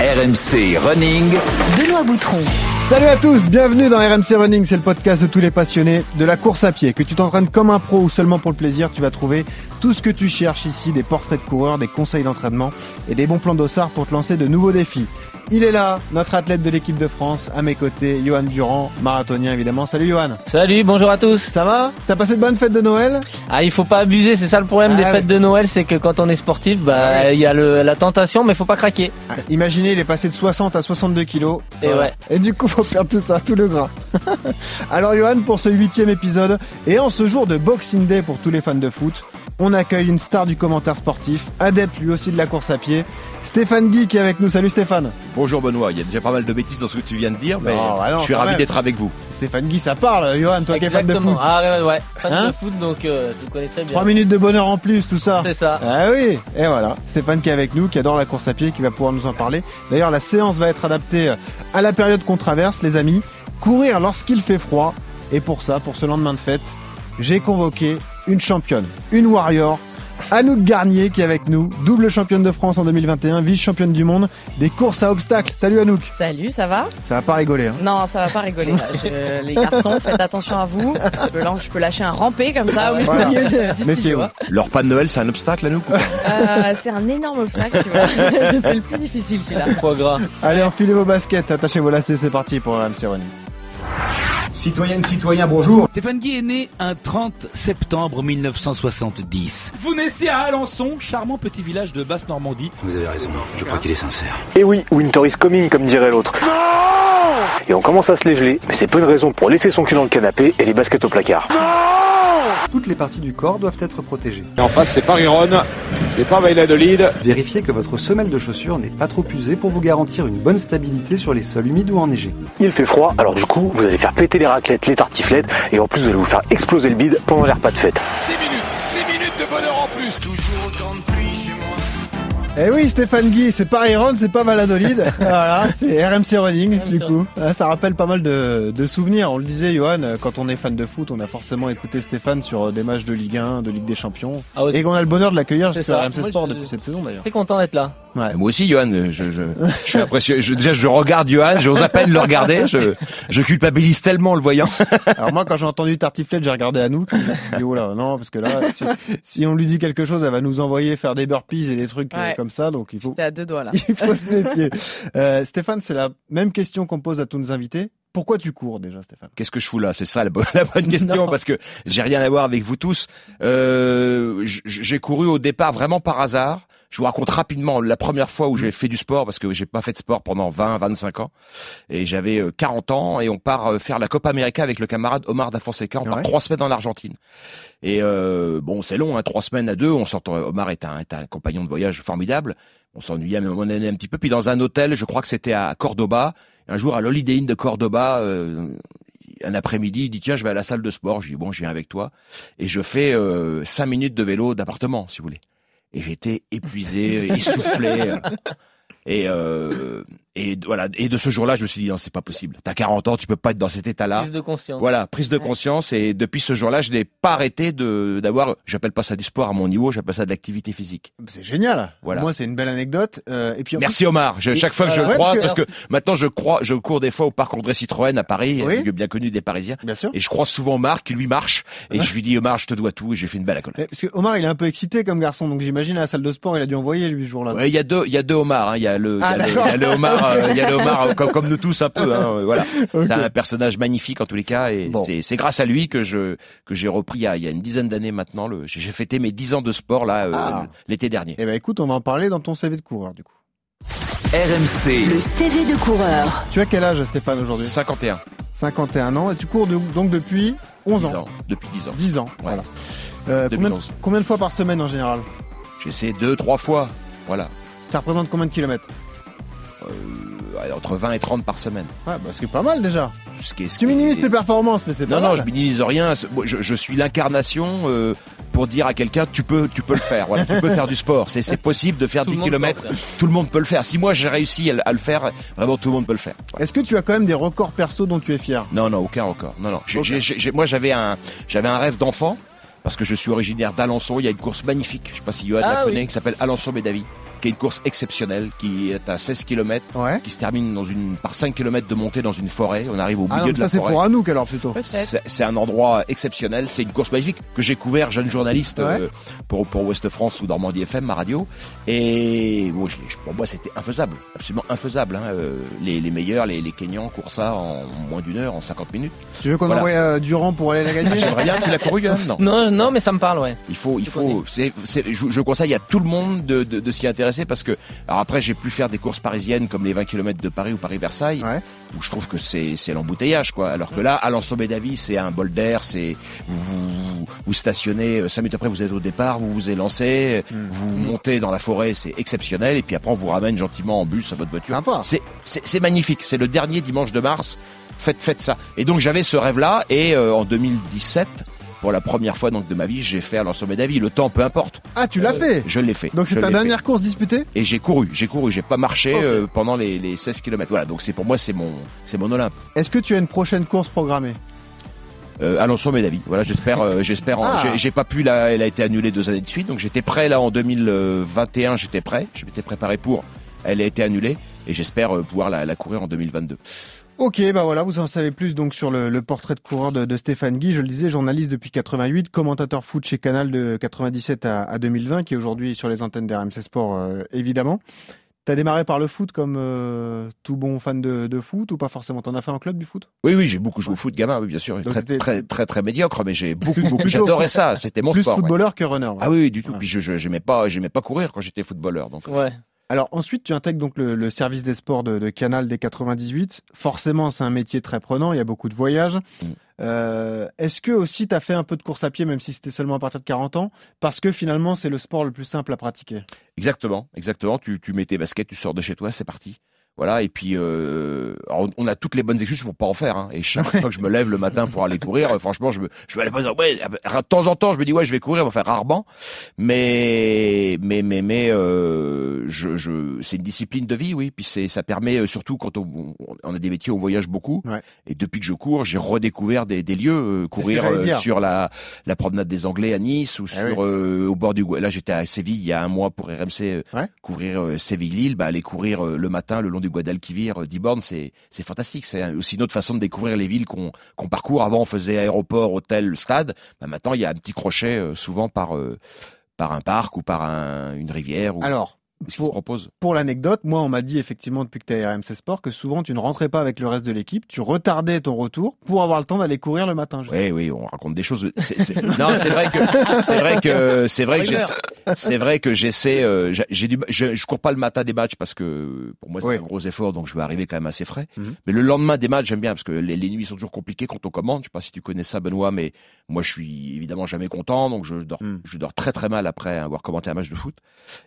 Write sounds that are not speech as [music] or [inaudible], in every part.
RMC Running. Benoît Boutron. Salut à tous, bienvenue dans RMC Running, c'est le podcast de tous les passionnés de la course à pied. Que tu t'entraînes comme un pro ou seulement pour le plaisir, tu vas trouver tout ce que tu cherches ici, des portraits de coureurs, des conseils d'entraînement et des bons plans d'ossard pour te lancer de nouveaux défis. Il est là, notre athlète de l'équipe de France, à mes côtés, Johan Durand, marathonien évidemment. Salut Johan. Salut, bonjour à tous. Ça va? T'as passé de bonnes fêtes de Noël? Ah, il faut pas abuser, c'est ça le problème Ah des ouais. fêtes de Noël, c'est que quand on est sportif, bah il y a le, la tentation, mais faut pas craquer. Ah, Imaginez, il est passé de 60 à 62 kilos. Et ouais. Et du coup, faut perdre tout ça, tout le gras. [laughs] Alors, Johan, pour ce huitième épisode, et en ce jour de Boxing Day pour tous les fans de foot, on accueille une star du commentaire sportif, adepte lui aussi de la course à pied, Stéphane Guy qui est avec nous. Salut Stéphane. Bonjour Benoît, il y a déjà pas mal de bêtises dans ce que tu viens de dire, mais Non, bah non, je suis ravi d'être avec vous. Stéphane Guy, ça parle, Johan, toi qui es fan de Exactement. foot. Ah ouais, ouais, fan Hein de foot, donc euh, tu connais très bien. 3 minutes de bonheur en plus, tout ça. C'est ça. Ah oui, et voilà, Stéphane qui est avec nous, qui adore la course à pied, qui va pouvoir nous en parler. D'ailleurs, la séance va être adaptée à la période qu'on traverse, les amis. Courir lorsqu'il fait froid. Et pour ça, pour ce lendemain de fête, j'ai convoqué une championne, une warrior, Anouk Garnier qui est avec nous, double championne de France en 2021, vice-championne du monde des courses à obstacles. Salut Anouk. Salut, ça va? Ça va pas rigoler, hein Non, ça va pas rigoler. là. Je- les garçons, faites attention à vous. Je peux, lan- je peux lâcher un rampé comme ça au milieu Voilà. de- du studio. Leur pas de Noël, c'est un obstacle à nous quoi Euh, c'est un énorme obstacle, tu vois. [laughs] c'est le plus difficile celui-là. Allez, enfilez vos baskets, attachez vos lacets, c'est parti pour RMC Running. Citoyennes, citoyens, bonjour. Stéphane Guy est né un 30 septembre 1970. Vous naissez à Alençon, charmant petit village de Basse-Normandie. Vous avez raison, je crois qu'il est sincère. Et oui, winter is coming, comme dirait l'autre. Et on commence à se les geler, mais c'est pas une raison pour laisser son cul dans le canapé et les baskets au placard. Toutes les parties du corps doivent être protégées. En face, c'est Paris-Ron, c'est pas Valladolid. Vérifiez que votre semelle de chaussure n'est pas trop usée pour vous garantir une bonne stabilité sur les sols humides ou enneigés. Il fait froid, alors du coup, vous allez faire péter les raclettes, les tartiflettes, et en plus vous allez vous faire exploser le bide pendant les repas de fête. 6 minutes, 6 minutes de bonheur en plus. Toujours Eh oui, Stéphane Guy, c'est pas Iron, c'est pas Valladolid. [laughs] voilà, c'est RMC Running, du coup. Ah, Ça rappelle pas mal de, de souvenirs. On le disait, Johan, quand on est fan de foot, on a forcément écouté Stéphane sur euh, des matchs de Ligue 1, de Ligue des Champions. Ah ouais. Et qu'on a le bonheur de l'accueillir sur. RMC Moi, Sport je- depuis cette saison d'ailleurs. Très content d'être là. Ouais. Moi aussi, Johan, je, je, je suis impressionné. Je, déjà, je regarde Johan, j'ose à peine le regarder. Je, je culpabilise tellement en le voyant. [laughs] Alors moi, quand j'ai entendu Tartiflette, j'ai regardé Anouk. J'ai dit, oh là, non, parce que là, si, si on lui dit quelque chose, elle va nous envoyer faire des burpees et des trucs euh, Ouais. comme ça. Donc il faut, à deux doigts là. [laughs] il faut se méfier. Euh, Stéphane, c'est la même question qu'on pose à tous nos invités. Pourquoi tu cours déjà, Stéphane? Qu'est-ce que je fous là? C'est ça la bonne, [laughs] la bonne question Non. parce que j'ai rien à voir avec vous tous. Euh, j'ai couru au départ vraiment par hasard. Je vous raconte rapidement la première fois où j'ai fait du sport parce que j'ai pas fait de sport pendant 20, 25 ans et j'avais euh, 40 ans et on part euh, faire la Copa América avec le camarade Omar da Fonseca. On part Ouais. trois semaines en Argentine. Et euh, bon, c'est long, hein, trois semaines à deux. On s'entend. Omar est un, est un compagnon de voyage formidable. On s'ennuyait à un moment donné un petit peu. Puis dans un hôtel, je crois que c'était à Cordoba. Un jour à l'Holiday Inn de Cordoba, euh, un après-midi, il dit tiens, je vais à la salle de sport. Je dis bon, je viens avec toi. Et je fais euh, cinq minutes de vélo d'appartement, si vous voulez. Et j'étais épuisé, essoufflé. euh, Et, euh, et voilà. Et de ce jour-là, je me suis dit non, c'est pas possible. T'as 40 ans, tu peux pas être dans cet état-là. Prise de conscience. Voilà, prise de Ouais. conscience. Et depuis ce jour-là, je n'ai pas arrêté de d'avoir. J'appelle pas ça du sport à mon niveau, j'appelle ça de l'activité physique. C'est génial. Voilà. Moi, c'est une belle anecdote. Euh, et puis Merci Omar. Je- chaque fois que je le Ouais, croise, parce parce que maintenant je crois, je cours des fois au parc André Citroën à Paris, Oui. un lieu bien connu des Parisiens. bien sûr. Et je croise souvent Omar qui lui marche. Et je lui dis Omar, je te dois tout. Et j'ai fait une belle accolade. Eh, Parce que Omar, il est un peu excité comme garçon, donc j'imagine à la salle de sport, il a dû envoyer lui ce jour-là. Ouais, il y a deux, il y a deux Omar. hein. Il y a le, Ah, y a le Omar, euh, il y a le Omar euh, comme, comme nous tous un peu. Hein, euh, voilà. C'est un personnage magnifique en tous les cas. Et Bon. c'est, grâce à lui que je que j'ai repris il y a, il y a une dizaine d'années maintenant. J'ai fêté mes 10 ans de sport là euh, Ah. l'été dernier. Eh ben écoute, on va en parler dans ton CV de coureur du coup. RMC. Le CV de coureur. Tu as quel âge Stéphane aujourd'hui? 51. 51 ans et tu cours de- donc depuis 11 10 ans. ans. Depuis 10 ans. 10 ans, voilà. Euh, combien, 2011. combien de fois par semaine en général? J'essaie deux, trois fois. Voilà. Ça représente combien de kilomètres? Euh, entre 20 et 30 par semaine. Ouais, bah c'est pas mal déjà. Ce qui est- ce Tu qui est- minimises tes performances, mais c'est pas Non, mal. non, je minimise rien. Je, je suis l'incarnation euh, pour dire à quelqu'un tu peux, tu peux le faire. Voilà, tu peux faire du sport. C'est, possible de faire Tout le 10 monde km. Tout le monde peut le faire. Si moi j'ai réussi à, le- à le faire, vraiment tout le monde peut le faire. Voilà. Est-ce que tu as quand même des records perso dont tu es fier? Non, non, aucun record. Non, non. Moi j'avais un, j'avais un rêve d'enfant parce que je suis originaire d'Alençon. Il y a une course magnifique. Je sais pas si Johan Ah la oui. connaît, qui s'appelle Alençon Bédavie. Qui est une course exceptionnelle, qui est à 16 km, Ouais. qui se termine dans une, par 5 km de montée dans une forêt. On arrive au Ah milieu non, de ça la c'est forêt. pour Anouk alors plutôt. C'est c'est un endroit exceptionnel, c'est une course magnifique que j'ai couvert jeune journaliste Ouais. euh, pour, pour Ouest France ou Normandie FM, ma radio. Et je- je- pour moi c'était infaisable, absolument infaisable. hein. Euh, Les, les meilleurs, les, les Kenyans courent ça en moins d'une heure, en 50 minutes. Tu veux qu'on Voilà. envoie euh, Durand pour aller la gagner? [laughs] J'aimerais bien, l'as couru Johan Non? Non, non, mais ça me parle, ouais. Il faut, il Je faut. C'est, c'est- je, je conseille à tout le monde de, de, de s'y intéresser parce que, alors après, j'ai pu faire des courses parisiennes comme les 20 km de Paris ou Paris-Versailles, Ouais. où je trouve que c'est, c'est l'embouteillage, quoi. Alors que là, à l'ensemble d'avis, c'est un bol d'air, c'est vous, vous, stationnez, euh, cinq minutes après, vous êtes au départ, vous vous élancez, Hmm. vous montez dans la forêt, c'est exceptionnel, et puis après, on vous ramène gentiment en bus à votre voiture. C'est, magnifique. C'est le dernier dimanche de mars. Faites, faites ça. Et donc, j'avais ce rêve-là, et euh, en 2017. Pour la première fois donc de ma vie, j'ai fait à l'ensemble d'avis. Le temps, peu importe. Ah, tu l'as Euh, fait Je l'ai fait. Donc c'est ta dernière course disputée. Et j'ai couru, j'ai couru, j'ai pas marché euh, pendant les, les 16 km. Voilà, donc c'est pour moi c'est mon c'est mon Olympe. Est-ce que tu as une prochaine course programmée? Euh, à l'ensemble d'avis. Voilà, j'espère euh, j'espère en- Ah. j'ai- j'ai pas pu là, elle a été annulée deux années de suite. Donc j'étais prêt là en 2021, j'étais prêt, je m'étais préparé pour. Elle a été annulée et j'espère euh, pouvoir la, la courir en 2022. Ok, bah voilà, vous en savez plus donc sur le, le portrait de coureur de, de Stéphane Guy. Je le disais, journaliste depuis 88, commentateur foot chez Canal de 97 à, à 2020, qui est aujourd'hui sur les antennes d'RMC Sport, euh, évidemment. T'as démarré par le foot comme euh, tout bon fan de, de foot ou pas forcément? T'en as fait un club du foot? Oui, oui, j'ai beaucoup joué au foot, gamin, oui, bien sûr. Très, très, très, très médiocre, mais j'ai beaucoup, [laughs] beaucoup. J'adorais foot- ça. C'était mon Plus sport. ouais. footballeur que runner. ouais. Ah oui, oui, du tout. Ouais. Puis je, je j'aimais pas, j'aimais pas courir quand j'étais footballeur. Donc Ouais. Alors ensuite, tu intègres donc le, le service des sports de, de Canal des 98. Forcément, c'est un métier très prenant. Il y a beaucoup de voyages. Mm. Euh, Est-ce que aussi tu as fait un peu de course à pied, même si c'était seulement à partir de 40 ans, parce que finalement c'est le sport le plus simple à pratiquer. Exactement, exactement. Tu, tu mets tes baskets, tu sors de chez toi, c'est parti. Voilà, et puis euh, alors, on a toutes les bonnes excuses pour pas en faire. Hein. Et chaque [laughs] fois que je me lève le matin pour aller courir, euh, franchement, je me, je vais aller pas ouais, de temps en temps, je me dis ouais, je vais courir, faire rarement, mais mais mais mais euh, je, je c'est une discipline de vie, oui. Puis c'est ça permet euh, surtout quand on, on a des métiers où on voyage beaucoup. Ouais. Et depuis que je cours, j'ai redécouvert des, des lieux, euh, courir euh, sur la la promenade des Anglais à Nice ou Ah sur oui. euh, au bord du là j'étais à Séville il y a un mois pour RMC euh, Ouais. couvrir euh, Séville-Lille, bah, aller courir euh, le matin le long du Guadalquivir, euh, 10 bornes, c'est fantastique. C'est aussi une autre façon de découvrir les villes qu'on parcourt. Avant, on faisait aéroport, hôtel, stade. Bah, maintenant, il y a un petit crochet euh, souvent par euh, par un parc ou par un- une rivière ou Alors, pour, l'anecdote, moi on m'a dit effectivement depuis que tu es à RMC Sport que souvent tu ne rentrais pas avec le reste de l'équipe, tu retardais ton retour pour avoir le temps d'aller courir le matin. je- Oui, oui, on raconte des choses. Non, c'est vrai que c'est vrai que c'est vrai que j'essaie- c'est vrai que j'essaie. euh, j'ai- du, je, je cours pas le matin des matchs parce que pour moi c'est Oui. un gros effort, donc je vais arriver quand même assez frais. Mhm. Mais le lendemain des matchs, j'aime bien parce que les, les nuits sont toujours compliquées quand on commande. Je sais pas si tu connais ça, Benoît, mais moi je suis évidemment jamais content, donc je dors, Mhm. je dors très très mal après avoir commenté un match de foot.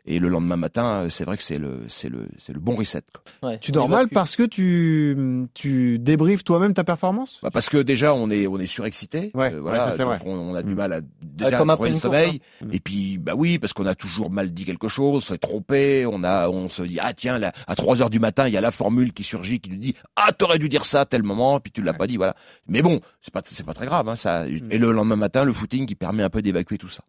Et le lendemain matin, euh, c'est vrai que c'est le, c'est le, c'est le bon reset. quoi. Ouais. Tu dors mal parce que tu, tu débriefes toi-même ta performance? Bah parce que déjà on est on est surexcité, Euh, Ouais, ouais, voilà, ça, c'est vrai. donc on, on a du Mm. mal à déjà comme trouver le sommeil. hein. Et puis bah oui parce qu'on a toujours mal dit quelque chose, s'est trompé, on a on se dit ah tiens là, à 3 heures du matin il y a la formule qui surgit qui nous dit ah t'aurais dû dire ça à tel moment puis tu l'as pas dit voilà. Mais bon c'est pas c'est pas très grave hein, ça. Mm. Et le lendemain matin le footing qui permet un peu d'évacuer tout ça.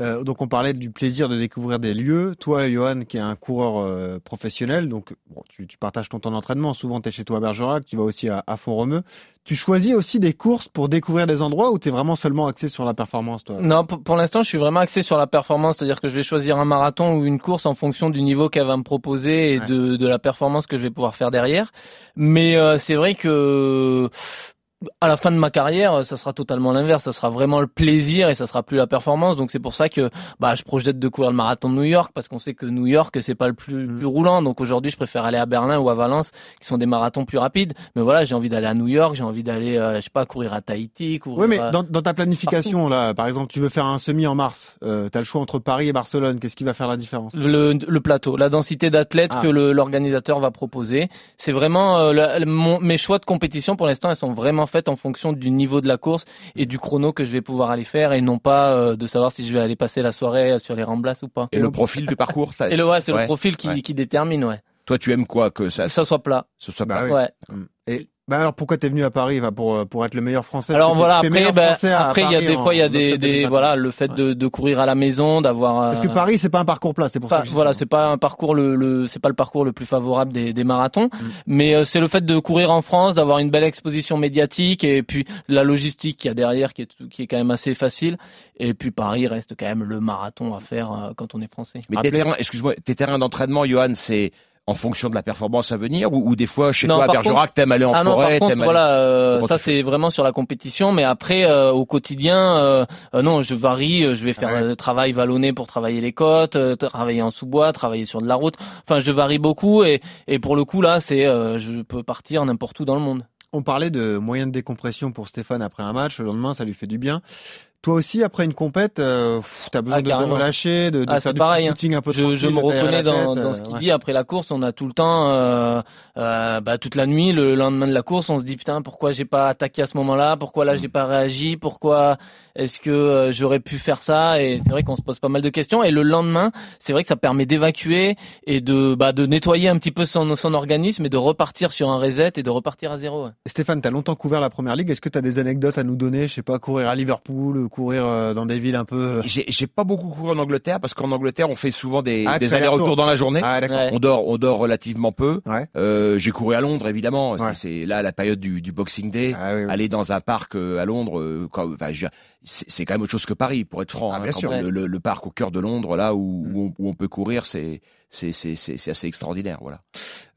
Euh, donc on parlait du plaisir de découvrir des lieux. Toi, Johan, qui est un coureur euh, professionnel, donc bon, tu, tu partages ton temps d'entraînement. Souvent, tu es chez toi à Bergerac, tu vas aussi à, à Font-Romeu. Tu choisis aussi des courses pour découvrir des endroits où tu es vraiment seulement axé sur la performance, toi? Non, pour, pour l'instant, je suis vraiment axé sur la performance, c'est-à-dire que je vais choisir un marathon ou une course en fonction du niveau qu'elle va me proposer et Ouais. de, de la performance que je vais pouvoir faire derrière. Mais euh, c'est vrai que à la fin de ma carrière, ça sera totalement l'inverse. Ça sera vraiment le plaisir et ça sera plus la performance. Donc c'est pour ça que bah, je projette de courir le marathon de New York parce qu'on sait que New York c'est pas le plus, plus roulant. Donc aujourd'hui, je préfère aller à Berlin ou à Valence, qui sont des marathons plus rapides. Mais voilà, j'ai envie d'aller à New York, j'ai envie d'aller, euh, je sais pas, courir à Tahiti, courir. Oui, mais à- dans, dans ta planification, là, par exemple, tu veux faire un semi en mars. Euh, tu as le choix entre Paris et Barcelone. Qu'est-ce qui va faire la différence? Le, le plateau, la densité d'athlètes Ah. que l'organisateur va proposer. C'est vraiment euh, la- mon- mes choix de compétition pour l'instant, elles sont vraiment en fonction du niveau de la course et du chrono que je vais pouvoir aller faire et non pas euh, de savoir si je vais aller passer la soirée sur les remblasses ou pas. Et, le profil du parcours. Et le ouais, c'est Ouais, le profil qui, ouais. qui détermine, ouais. Toi tu aimes quoi que ça, Que ça soit plat. ce soit Bah pas oui. Ouais. Et Bah alors pourquoi t'es venu à Paris bah, pour pour être le meilleur français? Alors voilà, après, ben, à après il y a des fois il y a des, des 2021. voilà le fait de, de courir à la maison, d'avoir Parce que euh, Paris c'est pas un parcours plat, c'est pour ça. que voilà, c'est pas un parcours le, le c'est pas le parcours le plus favorable des, des marathons, Mm. mais euh, c'est le fait de courir en France, d'avoir une belle exposition médiatique et puis la logistique qu'il y a derrière qui est qui est quand même assez facile. Et puis Paris reste quand même le marathon à faire euh, quand on est français. Mais tes terrains, excuse-moi, tes terrains d'entraînement, Johan, c'est en fonction de la performance à venir ou, ou des fois chez Non, toi à Bergerac, t'aimes aller en ah non, forêt, par contre, aller- voilà, euh, ça c'est vraiment sur la compétition, mais après euh, au quotidien, euh, euh, non, je varie. euh, Je vais faire Ouais. euh, travail vallonné pour travailler les côtes, euh, travailler en sous-bois, travailler sur de la route. Enfin, je varie beaucoup et, et pour le coup là, c'est euh, je peux partir n'importe où dans le monde. On parlait de moyens de décompression pour Stéphane après un match. Le lendemain, ça lui fait du bien. Toi aussi, après une compète, euh, t'as besoin Ah, de te relâcher, de, de Ah, faire du pareil, hein. un peu Je, je me reconnais dans, euh, ce qu'il ouais. dit. Après la course, on a tout le temps, euh, euh, bah, toute la nuit, le lendemain de la course, on se dit putain, pourquoi j'ai pas attaqué à ce moment-là? Pourquoi là j'ai pas réagi? Pourquoi est-ce que euh, j'aurais pu faire ça? Et c'est vrai qu'on se pose pas mal de questions. Et le lendemain, c'est vrai que ça permet d'évacuer et de bah, de nettoyer un petit peu son, son organisme et de repartir sur un reset et de repartir à zéro. ouais. Stéphane, t'as longtemps couvert la première ligue. Est-ce que t'as des anecdotes à nous donner? Je sais pas, courir à Liverpool, courir euh, dans des villes un peu. J'ai j'ai pas beaucoup couru en Angleterre parce qu'en Angleterre on fait souvent des, Ah, tu des allers-retours aller-retour. dans la journée. Ah. Ouais. On dort, on dort relativement peu. Ouais. Euh, j'ai couru à Londres évidemment. C'est- Ouais. C'est là la période du, du Boxing Day. Ah, oui, oui. Aller dans un parc euh, à Londres, euh, quand- c'est quand même autre chose que Paris, pour être franc. Ah, hein. Quand le, le- le parc au cœur de Londres, là où, Mm. où, on, où on peut courir, c'est c'est c'est c'est c'est assez extraordinaire. Voilà.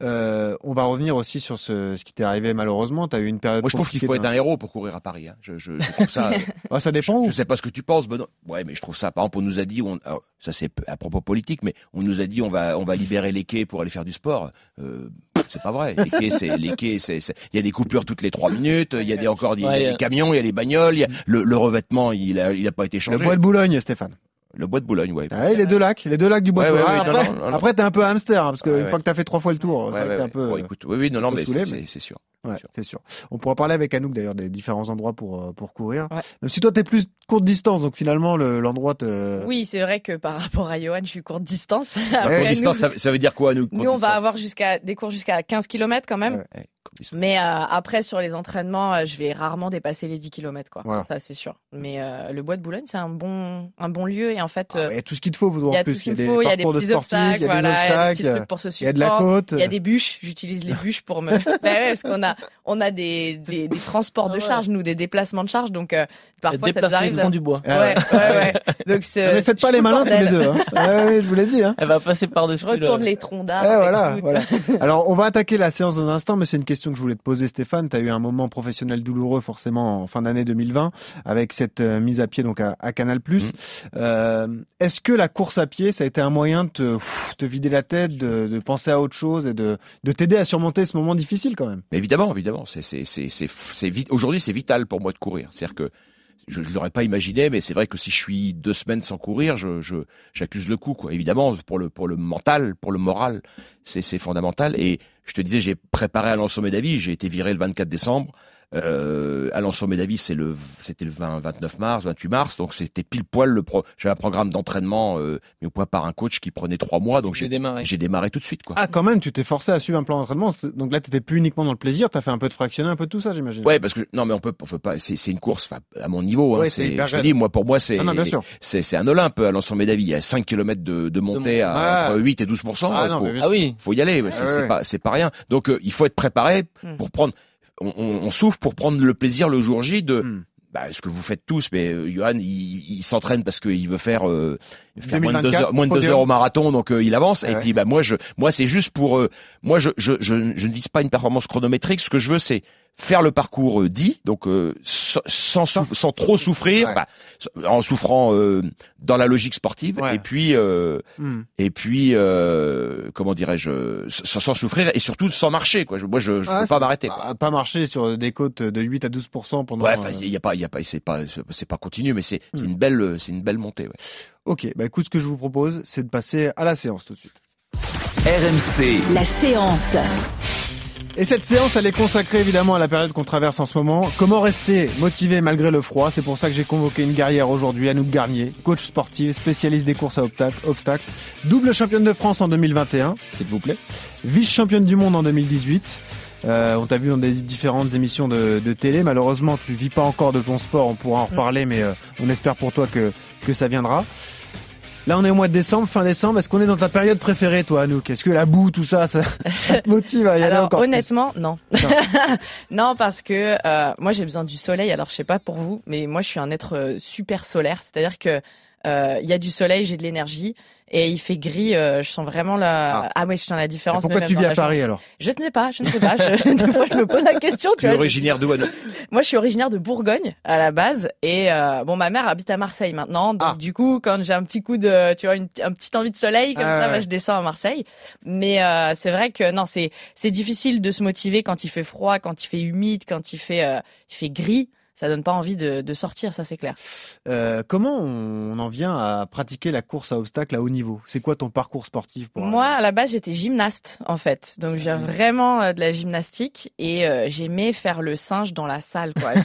Euh, on va revenir aussi sur ce, ce qui t'est arrivé malheureusement. T'as eu une période. Moi, je trouve qu'il faut être un héros pour courir à Paris. Hein. Je, je, je trouve ça. [laughs] Ah, ça dépend où. Je sais pas ce que tu penses, Benoît. Ouais, mais je trouve ça. Par exemple, on nous a dit, on, alors, ça c'est à propos politique, mais on nous a dit on va on va libérer les quais pour aller faire du sport. Euh, c'est pas vrai. Les quais, c'est les quais, c'est c'est- il y a des coupures toutes les trois minutes. Il y a des encore des, il y a Ouais, des euh. camions, il y a les bagnoles, il y a le, le revêtement, il a il a pas été Le changé. bois de Boulogne, Stéphane. Le bois de Boulogne, ouais. Ah, les deux lacs, les deux lacs du bois Ouais, de Boulogne. ouais, après, non, non, non. après, t'es un peu hamster, hein, parce que Ouais, une ouais. fois que t'as fait trois fois le tour, c'est Ouais, vrai que ouais, t'es un peu. Bon, écoute, oui, oui, non, non, mais c'est mais- c'est- c'est sûr. Ouais, sûr. c'est sûr. On pourra parler avec Anouk d'ailleurs des différents endroits pour euh, pour courir. Ouais. Même si toi t'es plus courte distance, donc finalement le- l'endroit te. Oui, c'est vrai que par rapport à Johan, je suis courte distance. Après, Courte distance, ça, ça veut dire quoi, nous Nous, on va avoir jusqu'à des cours jusqu'à 15 km quand même. Mais euh, après, sur les entraînements, euh, je vais rarement dépasser les 10 km, quoi. Voilà. Ça, c'est sûr. Mais euh, le bois de Boulogne, c'est un bon, un bon lieu. Et en fait, Ah, Il y a tout ce qu'il te faut il en y a plus. tout ce qu'il faut. Il y a des petits obstacles, il y a des voilà, il y a des petits obstacles, trucs pour se il y a de la côte. Il y a des bûches. J'utilise les bûches pour me. [laughs] bah ouais, parce qu'on a, on a des, [laughs] des, des transports de Ah charge, nous, des déplacements de charge. Donc, euh, parfois, ça nous arrive. troncs du bois. Ah Ouais, ouais, ouais. [laughs] Donc, c'est- Mais faites pas les malins tous les deux. Hein. Ah ouais, je vous l'ai dit. Hein. Elle va passer par dessus. Retourne les troncs Eh, d'arbres. voilà, voilà. [laughs] Alors, on va attaquer la séance dans un instant, mais c'est une question que je voulais te poser, Stéphane. Tu as eu un moment professionnel douloureux, forcément, en fin d'année 2020, avec cette euh, mise à pied donc à, à Canal+. Mm. Euh, Est-ce que la course à pied, ça a été un moyen de te, pff, te vider la tête, de, de penser à autre chose et de, de t'aider à surmonter ce moment difficile quand même? Mais évidemment, évidemment, c'est. Aujourd'hui, c'est vital pour moi de courir. C'est-à-dire que je ne l'aurais pas imaginé, mais c'est vrai que si je suis deux semaines sans courir, j'accuse le coup. Quoi. Évidemment, pour le pour le mental, pour le moral, c'est fondamental. Et je te disais, j'ai préparé Alain Sommet d'avis. J'ai été viré le 24 décembre. Euh, Alain Sommet d'avis, c'est le c'était le 20, 29 mars, 28 mars, donc c'était pile poil le pro. J'avais un programme d'entraînement euh, mis au point par un coach qui prenait trois mois, donc J'ai j'ai démarré. j'ai démarré tout de suite. Quoi. Ah, quand même, tu t'es forcé à suivre un plan d'entraînement. Donc là, t'étais plus uniquement dans le plaisir, t'as fait un peu de fractionner, un peu de tout ça, j'imagine. Ouais, parce que non, mais on peut, on peut pas. C'est c'est une course, enfin, à mon niveau. Hein, Ouais, c'est je te dis, moi, pour moi, c'est, Ah non, bien sûr. c'est, c'est un Olympe à l'ensemble d'avis. Il y a 5 km de, de montée à entre 8 et 12 Ah il non, faut, mais Ah oui. faut y aller. C'est, Ouais, c'est ouais. pas, c'est pas rien. Donc, euh, il faut être préparé Hmm. pour prendre. On, on, souffre pour prendre le plaisir le jour J de. Hmm. Bah, ce que vous faites tous, mais euh, Johan, il, il s'entraîne parce qu'il veut faire, euh, faire moins de deux 2024, heures, de au marathon, donc euh, il avance. Ouais, et puis, bah moi, je, moi, c'est juste pour, euh, moi, je, je, je, je ne vise pas une performance chronométrique. Ce que je veux, c'est faire le parcours euh, dit, donc euh, sans, sans, souff- sans trop souffrir, Ouais. bah, en souffrant euh, dans la logique sportive, Ouais. et puis, euh, Hmm. et puis, euh, comment dirais-je, sans, sans souffrir et surtout sans marcher. Quoi. Moi, je, je Ah, veux pas m'arrêter. pas marcher sur des côtes de 8 à 12% pendant. Ouais, il y a pas, il y a pas, c'est pas, c'est pas continu, mais c'est, Hmm. une belle, c'est une belle montée. Ouais. Ok, bah écoute, ce que je vous propose, c'est de passer à la séance tout de suite. RMC, La séance. Et cette séance, elle est consacrée évidemment à la période qu'on traverse en ce moment. Comment rester motivé malgré le froid? C'est pour ça que j'ai convoqué une guerrière aujourd'hui, Anouk Garnier, coach sportive, spécialiste des courses à obstacles, obstacles, double championne de France en 2021, s'il vous plaît, vice-championne du monde en 2018. Euh, on t'a vu dans des différentes émissions de, de, télé. Malheureusement, tu vis pas encore de ton sport. On pourra en Mm. reparler, mais euh, on espère pour toi que, que ça viendra. Là, on est au mois de décembre, fin décembre. Est-ce qu'on est dans ta période préférée, toi, Anouk? Est-ce que la boue, tout ça, ça, [laughs] ça te motive à y aller Alors encore plus? honnêtement, non. [laughs] non, parce que euh, moi j'ai besoin du soleil. Alors je sais pas pour vous, mais moi je suis un être euh, super solaire. C'est-à-dire que il y a du soleil, j'ai de l'énergie, et il fait gris. euh, je sens vraiment la. Ah. Ah, oui, je sens la différence. Pourquoi tu vis à. Paris alors? Je ne sais pas, je ne sais pas. Je, [laughs] des fois, je me pose la question. Tu Tu es vois, originaire d'où, Anouk [laughs] Moi, je suis originaire de Bourgogne à la base, et euh, bon, ma mère habite à Marseille maintenant. Donc Ah. du coup, quand j'ai un petit coup de, tu vois, une, un petit envie de soleil comme Ah, ça, ouais. bah, je descends à Marseille. Mais euh, c'est vrai que non, c'est c'est difficile de se motiver quand il fait froid, quand il fait humide, quand il fait euh, il fait gris. Ça donne pas envie de, de sortir, ça c'est clair. Euh, Comment on en vient à pratiquer la course à obstacles à haut niveau? C'est quoi ton parcours sportif pour Moi, à la base, j'étais gymnaste, en fait. Donc, j'ai Ah vraiment euh, de la gymnastique et euh, j'aimais faire le singe dans la salle. [laughs]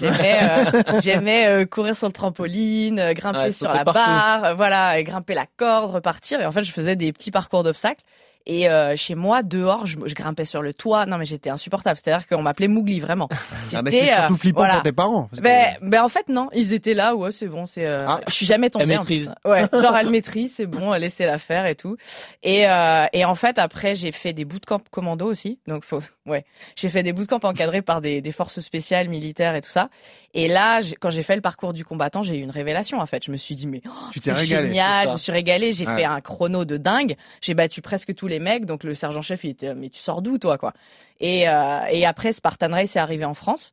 J'aimais, euh, courir sur le trampoline, grimper Ouais, sur la partout. barre, voilà, et grimper la corde, repartir. Et en fait, je faisais des petits parcours d'obstacles. Et euh, chez moi, dehors, je, je grimpais sur le toit. Non, mais j'étais insupportable. C'est-à-dire qu'on m'appelait Mougli, vraiment. Ah, mais c'est surtout euh, flippant voilà. pour tes parents. parce que- Ben, ben en fait non, ils étaient là, ouais c'est bon, c'est. Euh... Ah. Je suis jamais tombée. Elle en maîtrise. Ouais, genre elle maîtrise, c'est bon, laissez-la faire et tout. Et euh, et en fait après j'ai fait des bootcamps commando aussi, donc faut ouais, j'ai fait des bootcamps encadrés par des, des forces spéciales militaires et tout ça. Et là quand j'ai fait le parcours du combattant, j'ai eu une révélation en fait. Je me suis dit mais oh, tu t'es c'est régalé. génial, je me suis régalée, j'ai Ouais. fait un chrono de dingue, j'ai battu presque tous les mecs, donc le sergent chef il était mais tu sors d'où toi quoi? Et euh, et après Spartan Race est arrivé en France.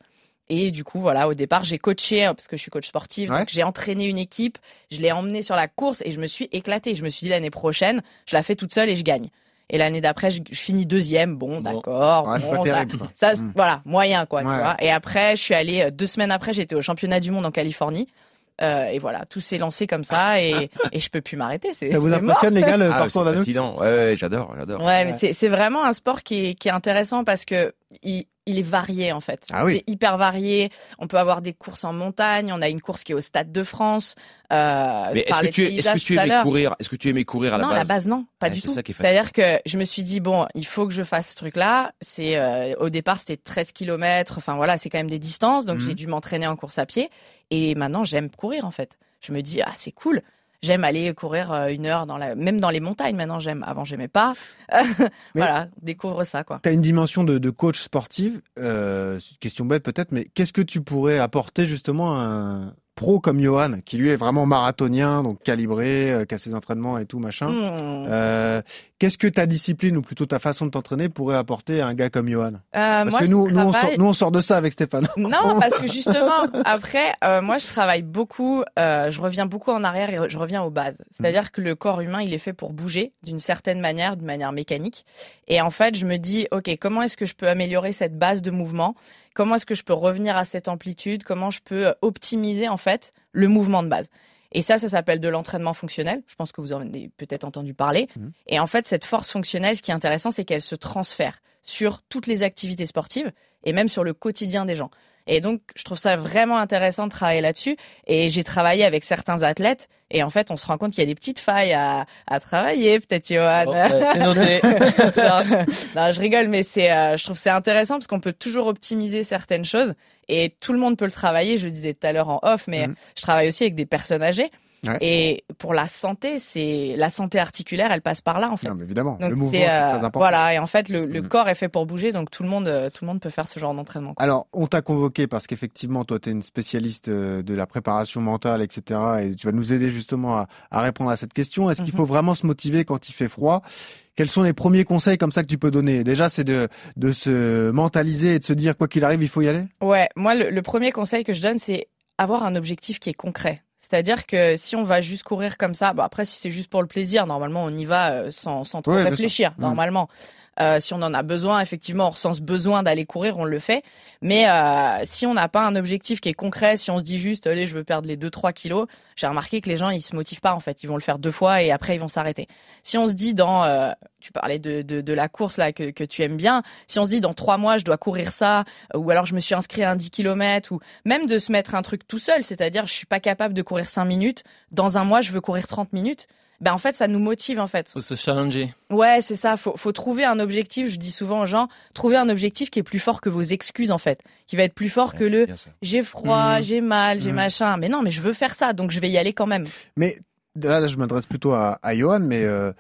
Et du coup, voilà, au départ, j'ai coaché, euh, parce que je suis coach sportif, Ouais. donc j'ai entraîné une équipe, je l'ai emmenée sur la course et je me suis éclatée. Je me suis dit, l'année prochaine, je la fais toute seule et je gagne. Et l'année d'après, je, je finis deuxième. Bon, Bon. d'accord. Ouais, bon, ça- Mm. voilà, moyen, quoi, tu Ouais. vois. Et après, je suis allée, euh, deux semaines après, j'étais au championnat du monde en Californie. Euh, et voilà, tout s'est lancé comme ça et, et je peux plus m'arrêter. C'est Ça vous c'est mort. impressionne, les gars, le Ah, c'est parcours d'Anouk fascinant. Ouais, ouais, j'adore, j'adore. Ouais, mais c'est c'est vraiment un sport qui est, qui est intéressant parce que il, il est varié en fait. Ah oui. C'est hyper varié. On peut avoir des courses en montagne. On a une course qui est au Stade de France. Euh, Mais est-ce que tu, est-ce que tu à aimais courir Est-ce que tu aimais courir à la non, base la base non, pas Ouais, du c'est tout. ça qui est C'est-à-dire que je me suis dit bon, il faut que je fasse ce truc-là. C'est euh, au départ c'était 13 kilomètres. Enfin voilà, c'est quand même des distances. Donc Mhm. j'ai dû m'entraîner en course à pied. Et maintenant j'aime courir en fait. Je me dis ah c'est cool. J'aime aller courir euh, une heure dans la, même dans les montagnes. Maintenant j'aime. Avant j'aimais pas. [laughs] voilà, découvre ça quoi. Tu as une dimension de, de coach sportive. Euh, c'est une question bête peut-être, mais qu'est-ce que tu pourrais apporter justement à un pro comme Johan, qui lui est vraiment marathonien, donc calibré, euh, qui a ses entraînements et tout machin Hmm. Euh, Qu'est-ce que ta discipline ou plutôt ta façon de t'entraîner pourrait apporter à un gars comme Johan? Euh, Parce moi, que nous, nous, on sort, nous, on sort de ça avec Stéphane. [laughs] Non, [laughs] parce que justement, après, euh, moi, je travaille beaucoup, je reviens beaucoup en arrière et je reviens aux bases. C'est-à-dire que le corps humain, il est fait pour bouger d'une certaine manière, d'une manière mécanique. Et en fait, je me dis, OK, comment est-ce que je peux améliorer cette base de mouvement? Comment est-ce que je peux revenir à cette amplitude? Comment je peux euh, optimiser, en fait, le mouvement de base? Et ça, ça s'appelle de l'entraînement fonctionnel. Je pense que vous en avez peut-être entendu parler. Mhm. Et en fait, cette force fonctionnelle, ce qui est intéressant, c'est qu'elle se transfère sur toutes les activités sportives et même sur le quotidien des gens. Et donc, je trouve ça vraiment intéressant de travailler là-dessus. Et j'ai travaillé avec certains athlètes. Et en fait, on se rend compte qu'il y a des petites failles à, à travailler, peut-être, Johan. Ouais, c'est noté. [laughs] Non, je rigole, mais c'est, euh, je trouve que c'est intéressant parce qu'on peut toujours optimiser certaines choses et tout le monde peut le travailler. Je le disais tout à l'heure en off, mais Mhm. je travaille aussi avec des personnes âgées. Ouais. Et pour la santé, c'est la santé articulaire, elle passe par là en fait. Non, mais évidemment, Donc le mouvement, c'est euh, très important. voilà et en fait le, le Mhm. corps est fait pour bouger donc tout le monde euh, tout le monde peut faire ce genre d'entraînement. quoi. Alors, on t'a convoqué parce qu'effectivement, toi, tu es une spécialiste euh, de la préparation mentale, etc. Et tu vas nous aider justement à, à répondre à cette question. Est-ce qu'il Mhm. faut vraiment se motiver quand il fait froid? Quels sont les premiers conseils comme ça que tu peux donner? Déjà, c'est de, de se mentaliser et de se dire, quoi qu'il arrive, il faut y aller? Ouais, moi le, le premier conseil que je donne c'est avoir un objectif qui est concret. C'est-à-dire que si on va juste courir comme ça, bon après si c'est juste pour le plaisir, normalement on y va euh, sans, sans trop Ouais, réfléchir, sûr. normalement. Euh, si on en a besoin, effectivement, on ressent ce besoin d'aller courir, on le fait. Mais euh, si on n'a pas un objectif qui est concret, si on se dit juste, allez, je veux perdre les 2-3 kilos, j'ai remarqué que les gens, ils se motivent pas en fait. Ils vont le faire deux fois et après ils vont s'arrêter. Si on se dit dans, euh, tu parlais de, de, la course là que, que tu aimes bien, si on se dit dans trois mois je dois courir ça, ou alors je me suis inscrit à un 10 km, ou même de se mettre un truc tout seul, c'est-à-dire je suis pas capable de courir 5 minutes, dans un mois je veux courir 30 minutes. Ben en fait ça nous motive en fait. Faut se challenger. Ouais, c'est ça. Faut, faut trouver un objectif. Je dis souvent aux gens, trouver un objectif qui est plus fort que vos excuses en fait, qui va être plus fort que le j'ai froid, Mhm. j'ai mal, j'ai Mhm. machin. Mais non, mais je veux faire ça, donc je vais y aller quand même. Mais là, là, je m'adresse plutôt à, à Johan, mais euh,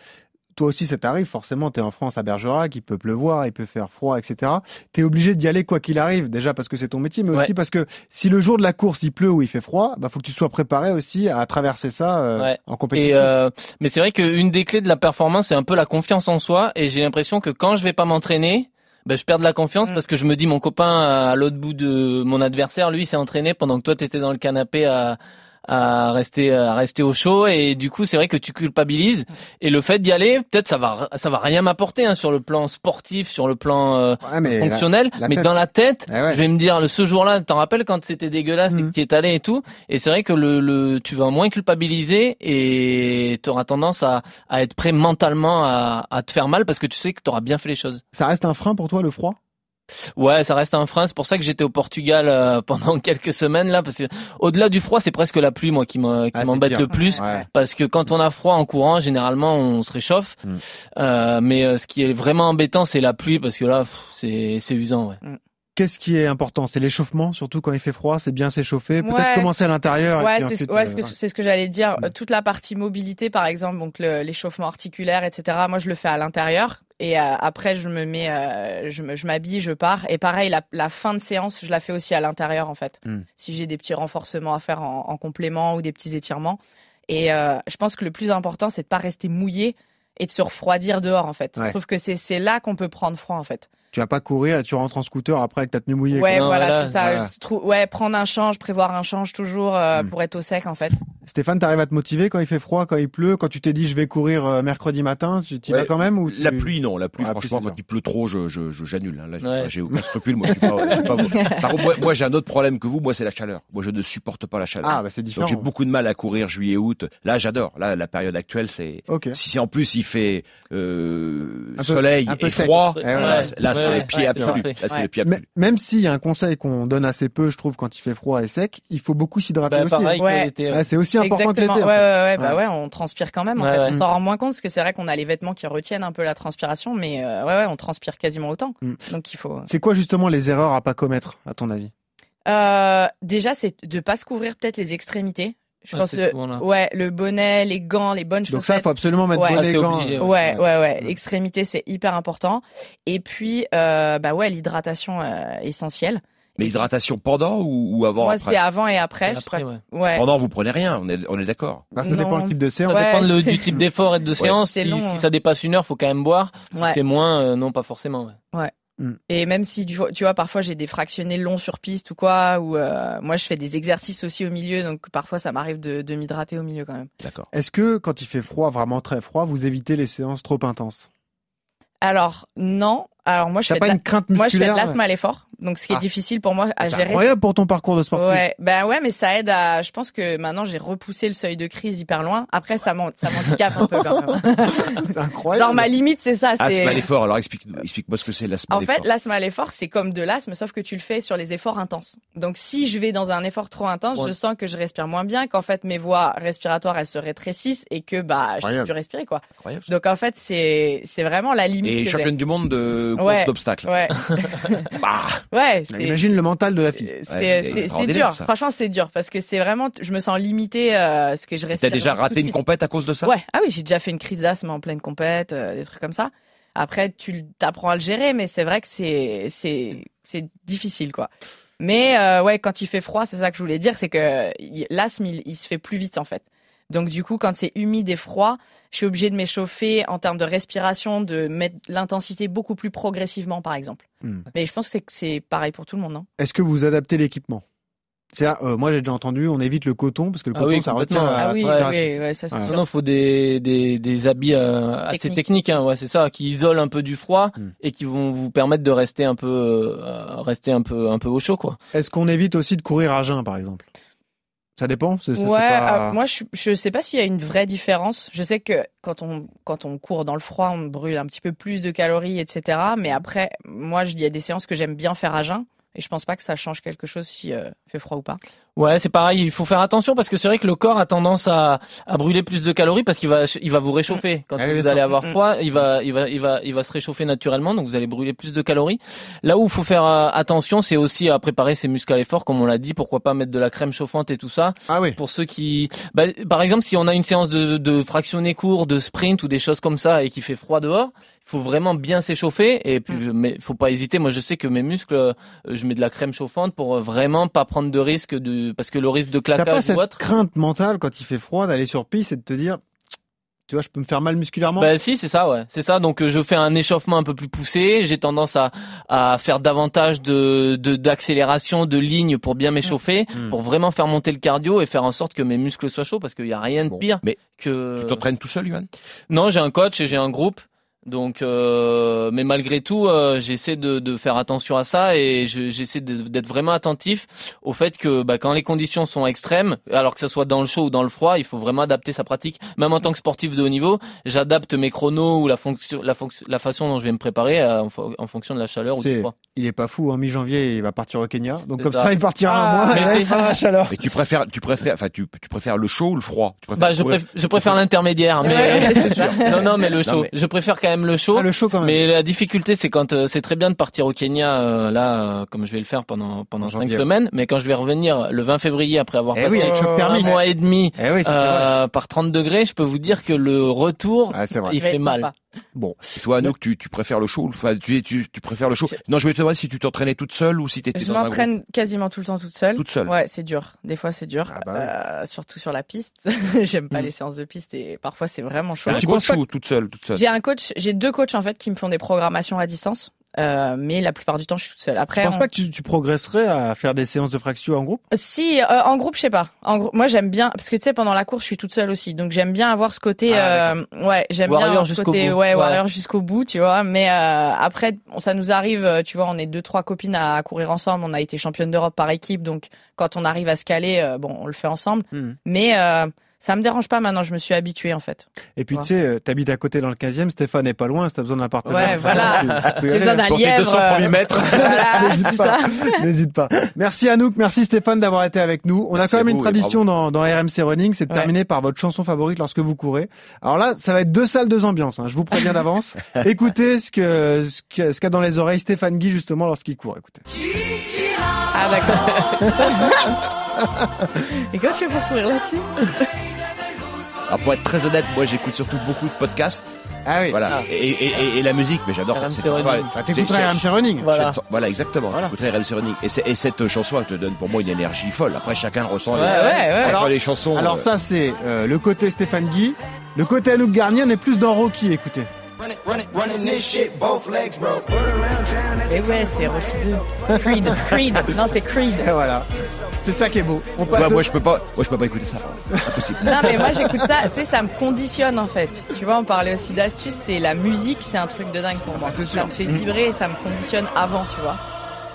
toi aussi, ça t'arrive. Forcément, tu es en France à Bergerac, il peut pleuvoir, il peut faire froid, etc. Tu es obligé d'y aller quoi qu'il arrive, déjà parce que c'est ton métier, mais aussi parce que si le jour de la course il pleut ou il fait froid, bah faut que tu sois préparé aussi à traverser ça euh, Ouais. en compétition. Et euh, mais c'est vrai qu'une des clés de la performance, c'est un peu la confiance en soi. Et j'ai l'impression que quand je vais pas m'entraîner, ben, je perds de la confiance Mm. parce que je me dis mon copain à l'autre bout de mon adversaire, lui, s'est entraîné pendant que toi t'étais dans le canapé à à rester à rester au chaud et du coup c'est vrai que tu culpabilises et le fait d'y aller peut-être ça va ça va rien m'apporter hein, sur le plan sportif sur le plan euh, Ouais, mais fonctionnel la- la mais tête- dans la tête Eh ouais. je vais me dire le ce jour-là t'en rappelles quand c'était dégueulasse et que Mhm. tu es allé et tout et c'est vrai que le, le tu vas moins culpabiliser et tu auras tendance à, à être prêt mentalement à, à te faire mal parce que tu sais que tu auras bien fait les choses. Ça reste un frein pour toi le froid? Ouais, ça reste un frein. C'est pour ça que j'étais au Portugal euh, [laughs] pendant quelques semaines là, parce que au-delà du froid, c'est presque la pluie moi qui Ah, m'embête le plus, Ouais. parce que quand on a froid en courant, généralement on se réchauffe. Mm. Euh, mais euh, ce qui est vraiment embêtant, c'est la pluie, parce que là, c'est c'est usant. Ouais. Qu'est-ce qui est important? C'est l'échauffement, surtout quand il fait froid, c'est bien s'échauffer. Peut-être Ouais. commencer à l'intérieur. Ouais, c'est ouais, euh, ouais. ce que j'allais dire. Mm. Toute la partie mobilité, par exemple, donc l'échauffement articulaire, etc. Moi, je le fais à l'intérieur. Et euh, après, je me mets, euh, je m'habille, je pars. Et pareil, la, la fin de séance, je la fais aussi à l'intérieur, en fait. Mm. Si j'ai des petits renforcements à faire en, en complément ou des petits étirements. Et euh, je pense que le plus important, c'est de pas rester mouillé et de se refroidir dehors, en fait. Je trouve que c'est là qu'on peut prendre froid, en fait. Tu vas pas courir et tu rentres en scooter après avec ta tenue mouillée. Ouais, quoi. voilà, voilà, c'est ça. voilà. Je trou- ouais, prendre un change, prévoir un change toujours euh, Mm. pour être au sec, en fait. Stéphane, t'arrives à te motiver quand il fait froid, quand il pleut, quand tu t'es dit je vais courir euh, mercredi matin, tu y Ouais, vas quand même ou tu- La pluie, non. La pluie, Ah, franchement, quand il pleut trop, je, je, je- j'annule. hein. Là, j'ai, Ouais. j'ai aucun scrupule. Moi, je suis pas, je suis pas- [laughs] Par contre, moi, moi, j'ai un autre problème que vous. Moi, c'est la chaleur. Moi, je ne supporte pas la chaleur. Ah, bah c'est différent. Donc, j'ai beaucoup de mal à courir juillet-août. Là, j'adore. Là, la période actuelle, c'est. Si en plus il fait euh, Un peu- soleil un peu et sec. froid, Eh ouais. là, c'est le pied ouais, absolu. c'est le pied même s'il y a un conseil qu'on donne assez peu, je trouve, quand il fait froid et sec, il faut beaucoup s'hydrater Bah, aussi. c'est aussi important que l'été. en Ouais, fait. ouais, ouais, bah Ouais. on transpire quand même. En Ouais, fait. ouais. On s'en rend moins compte parce que c'est vrai qu'on a les vêtements qui retiennent un peu la transpiration, mais euh, ouais, ouais, on transpire quasiment autant. Mm. Donc il faut. C'est quoi justement les erreurs à pas commettre, à ton avis? Euh, déjà, c'est de pas se couvrir peut-être les extrémités. Je Ouais, pense que là. ouais, le bonnet, les gants, les bonnes Donc ça, il chaussettes. faut absolument mettre Ouais. bonnet, Ah, gants. obligé, Ouais, ouais, ouais. Mm. Extrémité, c'est hyper important. Et puis, euh, bah ouais, l'hydratation euh, essentielle. Mais Et hydratation pendant ou, ou avant Moi, après c'est avant et après. Je après, ouais. ouais. Pendant, vous prenez rien. On est, on est d'accord. Bah, ça dépend le type de séance. Ça Ouais, dépend le- du type d'effort et de séance. Si, long, si hein. ça dépasse une heure, faut quand même boire. Si Ouais. c'est moins, euh, non, pas forcément. ouais. Et même si tu vois, tu vois, parfois j'ai des fractionnés longs sur piste ou quoi, ou euh, moi je fais des exercices aussi au milieu, donc parfois ça m'arrive de, de m'hydrater au milieu quand même. D'accord. Est-ce que quand il fait froid, vraiment très froid, vous évitez les séances trop intenses? Alors non, alors moi je T'as fais pas de la- une crainte moi je fais de musculaire l'asthme à l'effort, donc ce qui est Ah. difficile pour moi à C'est gérer. incroyable pour ton parcours de sportif. Ouais, ben ouais, mais ça aide à. Je pense que maintenant j'ai repoussé le seuil de crise hyper loin. Après ça m'handicape un peu quand même. [laughs] C'est incroyable. Genre ma limite c'est ça. c'est- Asthme à l'effort. Alors explique, explique-moi ce que c'est l'asthme à En fait, l'asthme à l'effort, c'est comme de l'asthme, sauf que tu le fais sur les efforts intenses. Donc, si je vais dans un effort trop intense, Ouais. je sens que je respire moins bien, qu'en fait mes voies respiratoires elles se rétrécissent et que bah je peux plus respirer quoi. Incroyable. Donc en fait, c'est c'est vraiment la limite. Et championne du monde de course Ouais. d'obstacles. Ouais. [laughs] [laughs] Bah, ouais. c'est- Imagine le mental de la fille. C'est Ouais, dur. ça. Franchement, c'est dur parce que c'est vraiment, je me sens limité euh, ce que je respire. T'as déjà raté une compète à cause de ça? Ouais, ah oui, j'ai déjà fait une crise d'asthme en pleine compète, euh, des trucs comme ça. Après, tu t'apprends à le gérer, mais c'est vrai que c'est c'est c'est difficile quoi. Mais euh, ouais, quand il fait froid, c'est ça que je voulais dire, c'est que l'asthme il, il se fait plus vite en fait. Donc du coup, quand c'est humide et froid, je suis obligée de m'échauffer en termes de respiration, de mettre l'intensité beaucoup plus progressivement, par exemple. Hmm. Mais je pense que c'est pareil pour tout le monde, non Est-ce que vous adaptez l'équipement? Euh, moi j'ai déjà entendu, on évite le coton parce que le Ah coton oui, ça retient. la Ah oui, transpiration. oui, ouais, ça c'est Ouais. sûr. Non, faut des, des, des habits euh, assez Techniques. hein, ouais, c'est ça, qui isolent un peu du froid Hmm. et qui vont vous permettre de rester un peu, euh, rester un peu, un peu au chaud, quoi. Est-ce qu'on évite aussi de courir à jeun par exemple? Ça dépend. c'est- ça, c'est Ouais, pas- euh, moi je, je sais pas s'il y a une vraie différence. Je sais que quand on quand on court dans le froid, on brûle un petit peu plus de calories, etc. Mais après, moi, je- il y a des séances que j'aime bien faire à jeun. Et je pense pas que ça change quelque chose si euh, fait froid ou pas. Ouais, c'est pareil. Il faut faire attention parce que c'est vrai que le corps a tendance à, à brûler plus de calories parce qu'il va, il va vous réchauffer quand Ah oui, vous allez avoir Mm. froid. Il va, il va, il va, il va se réchauffer naturellement, donc vous allez brûler plus de calories. Là où il faut faire euh, attention, c'est aussi à préparer ses muscles à l'effort, comme on l'a dit. Pourquoi pas mettre de la crème chauffante et tout ça Ah oui. pour ceux qui, bah, par exemple, si on a une séance de, de fractionné court, de sprint ou des choses comme ça et qu'il fait froid dehors, il faut vraiment bien s'échauffer et puis Mm. mais faut pas hésiter. Moi, je sais que mes muscles, euh, je mets de la crème chauffante pour euh, vraiment pas prendre de risque de parce que le risque de T'as pas claquage cette ou autre. crainte mentale quand il fait froid d'aller sur piste et de te dire, tu vois, je peux me faire mal musculairement. Bah si, c'est ça, ouais, c'est ça. Donc euh, je fais un échauffement un peu plus poussé. J'ai tendance à, à faire davantage de de- d'accélération, de, lignes pour bien m'échauffer, Mm. pour vraiment faire monter le cardio et faire en sorte que mes muscles soient chauds parce qu'il y a rien de Bon, pire mais que. Tu t'entraînes tout seul, Johan Non, j'ai un coach et j'ai un groupe. Donc, euh, mais malgré tout, euh, j'essaie de, de faire attention à ça et je- j'essaie d'être vraiment attentif au fait que bah, quand les conditions sont extrêmes, alors que ce soit dans le chaud ou dans le froid, il faut vraiment adapter sa pratique. Même en tant que sportif de haut niveau, j'adapte mes chronos ou la, fonction, la, fonction- la façon dont je vais me préparer euh, en, fo- en fonction de la chaleur ou du froid. Il est pas fou, en mi-janvier, il va partir au Kenya. Donc comme ça, ça. il partira Ah, un mois mais et la chaleur. Mais tu préfères, tu préfères, enfin, tu, tu préfères le chaud ou le froid? Tu préfères Bah, je, courir- préf- je préfère l'intermédiaire, mais Ouais, [laughs] non, non, mais le Non, chaud. mais- Je préfère quand même le chaud. Ah, le chaud quand même. Mais la difficulté, c'est quand euh, c'est très bien de partir au Kenya, euh, là, euh, comme je vais le faire pendant pendant En cinq janvier. semaine, mais quand je vais revenir le 20 février après avoir Eh passé oui, un mois et demi Eh oui, ça, euh, par 30 degrés, je peux vous dire que le retour, Ah, il fait mal. Bon. Et toi, Anouk, tu, tu préfères le chaud ou le enfin, tu, tu, tu préfères le chaud Je- Non, je voulais te demander si tu t'entraînais toute seule ou si t'étais Je dans un groupe. m'entraîne quasiment tout le temps toute seule. Toute seule. Ouais, c'est dur. Des fois, c'est dur. Ah bah. Euh, surtout sur la piste. [laughs] J'aime pas Mm. les séances de piste et parfois c'est vraiment chaud. Tu coach ou toute seule, toute seule? J'ai un coach, j'ai deux coachs en fait qui me font des programmations à distance. Euh, mais la plupart du temps, je suis toute seule. Je Après, pense on- pas que tu, tu progresserais à faire des séances de fracture en groupe? si euh, en groupe, je sais pas. En grou- moi, j'aime bien parce que tu sais, pendant la course, je suis toute seule aussi, donc j'aime bien avoir ce côté. Ah, euh, ouais, j'aime bien avoir ce côté. bout. Ouais, Ouais. warrior jusqu'au bout, tu vois. Mais euh, après, ça nous arrive, euh, tu vois, on est deux trois copines à courir ensemble. On a été championne d'Europe par équipe, donc quand on arrive à se caler, euh, bon, on le fait ensemble. Mhm. Mais euh, ça me dérange pas maintenant. Je me suis habituée en fait. Et puis tu sais, euh, t'habites à côté dans le 15e, Stéphane est pas loin, si t'as besoin d'un partenaire. Ouais, voilà. tu J'ai aller. besoin d'un lièvre. 200 premiers euh, mètres. voilà, [laughs] N'hésite c'est pas. ça. N'hésite pas. Merci Anouk, merci Stéphane d'avoir été avec nous. On Merci a quand même une tradition dans, dans RMC Running, c'est de Ouais. terminer par votre chanson favorite lorsque vous courez. Alors là, ça va être deux salles, deux ambiances. hein, je vous préviens d'avance. [laughs] Écoutez ce que ce qu'a dans les oreilles Stéphane Guy justement lorsqu'il court. Écoutez. Ah d'accord. [laughs] Et comment tu fais pour courir là-dessus? Alors, pour être très honnête, moi, j'écoute surtout beaucoup de podcasts. Ah oui. Voilà. Et, et, et, et la musique, mais j'adore. RMC Running. C'est- T'écouterais RMC Running. Voilà. Exactement. Voilà. J'écouterai RMC Running. Et, cette chanson, elle te donne pour moi une énergie folle. Après, chacun ressent Ouais, les, ouais, ouais. entre Alors- les chansons. Alors euh, ça c'est euh, le côté Stéphane Guy. Le côté Anouk Garnier, on est plus dans Rocky. Écoutez. Et ouais, c'est Rocky 2. Creed, Creed. Non, c'est Creed. Et voilà. C'est ça qui est beau. On tu passe vois, de- moi, je peux pas, moi, je peux pas écouter ça. Impossible. Non, mais moi j'écoute ça, tu sais, ça me conditionne en fait. Tu vois, on parlait aussi d'astuces, c'est la musique, c'est un truc de dingue pour moi. Ah, c'est ça sûr. me fait vibrer et ça me conditionne avant, tu vois.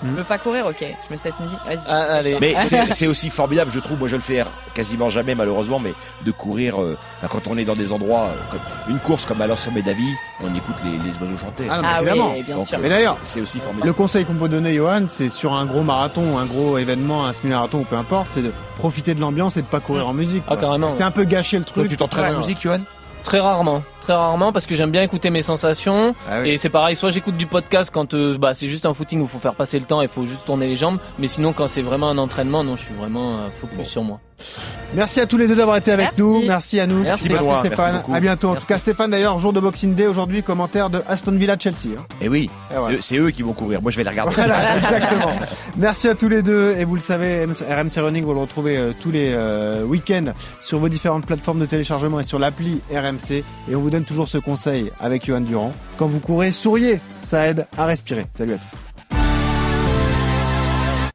Mm. Je veux pas courir, ok. Je mets cette musique, vas-y. Ah, allez. Mais [laughs] c'est aussi formidable, je trouve. Moi, je le fais quasiment jamais, malheureusement, mais de courir euh, quand on est dans des endroits euh, comme une course comme à l'ensemble d'Avis, on écoute les, les oiseaux chanter. Ah, non, mais Ah évidemment. oui, bien Donc, sûr. euh, Mais d'ailleurs, c'est aussi formidable. Le conseil qu'on peut donner, Johan, c'est sur un gros marathon, un gros événement, un semi-marathon ou peu importe, c'est de profiter de l'ambiance et de pas courir en musique. Ah, carrément. C'est un peu gâcher le truc. tu t'entraînes la musique, Johan? Très rarement, très rarement parce que j'aime bien écouter mes sensations Ah oui. et c'est pareil. Soit j'écoute du podcast quand euh, bah, c'est juste un footing où il faut faire passer le temps et il faut juste tourner les jambes, mais sinon quand c'est vraiment un entraînement, non, je suis vraiment euh, focus Bon. sur moi. Merci à tous les deux d'avoir été avec Merci. nous. Merci à nous. Merci. Stéphane. Merci beaucoup. à bientôt. En tout cas, Stéphane, d'ailleurs, jour de Boxing Day aujourd'hui, commentaire de Aston Villa Chelsea. hein. Et oui, Et voilà. c'est eux- c'est eux qui vont courir. Moi, je vais les regarder. Voilà, [laughs] exactement. Merci à tous les deux. Et vous le savez, RMC Running, vous le retrouvez euh, tous les euh, week-ends sur vos différentes plateformes de téléchargement et sur l'appli RMC. Et on vous toujours ce conseil avec Johan Durand. Quand vous courez, souriez. Ça aide à respirer. Salut à tous.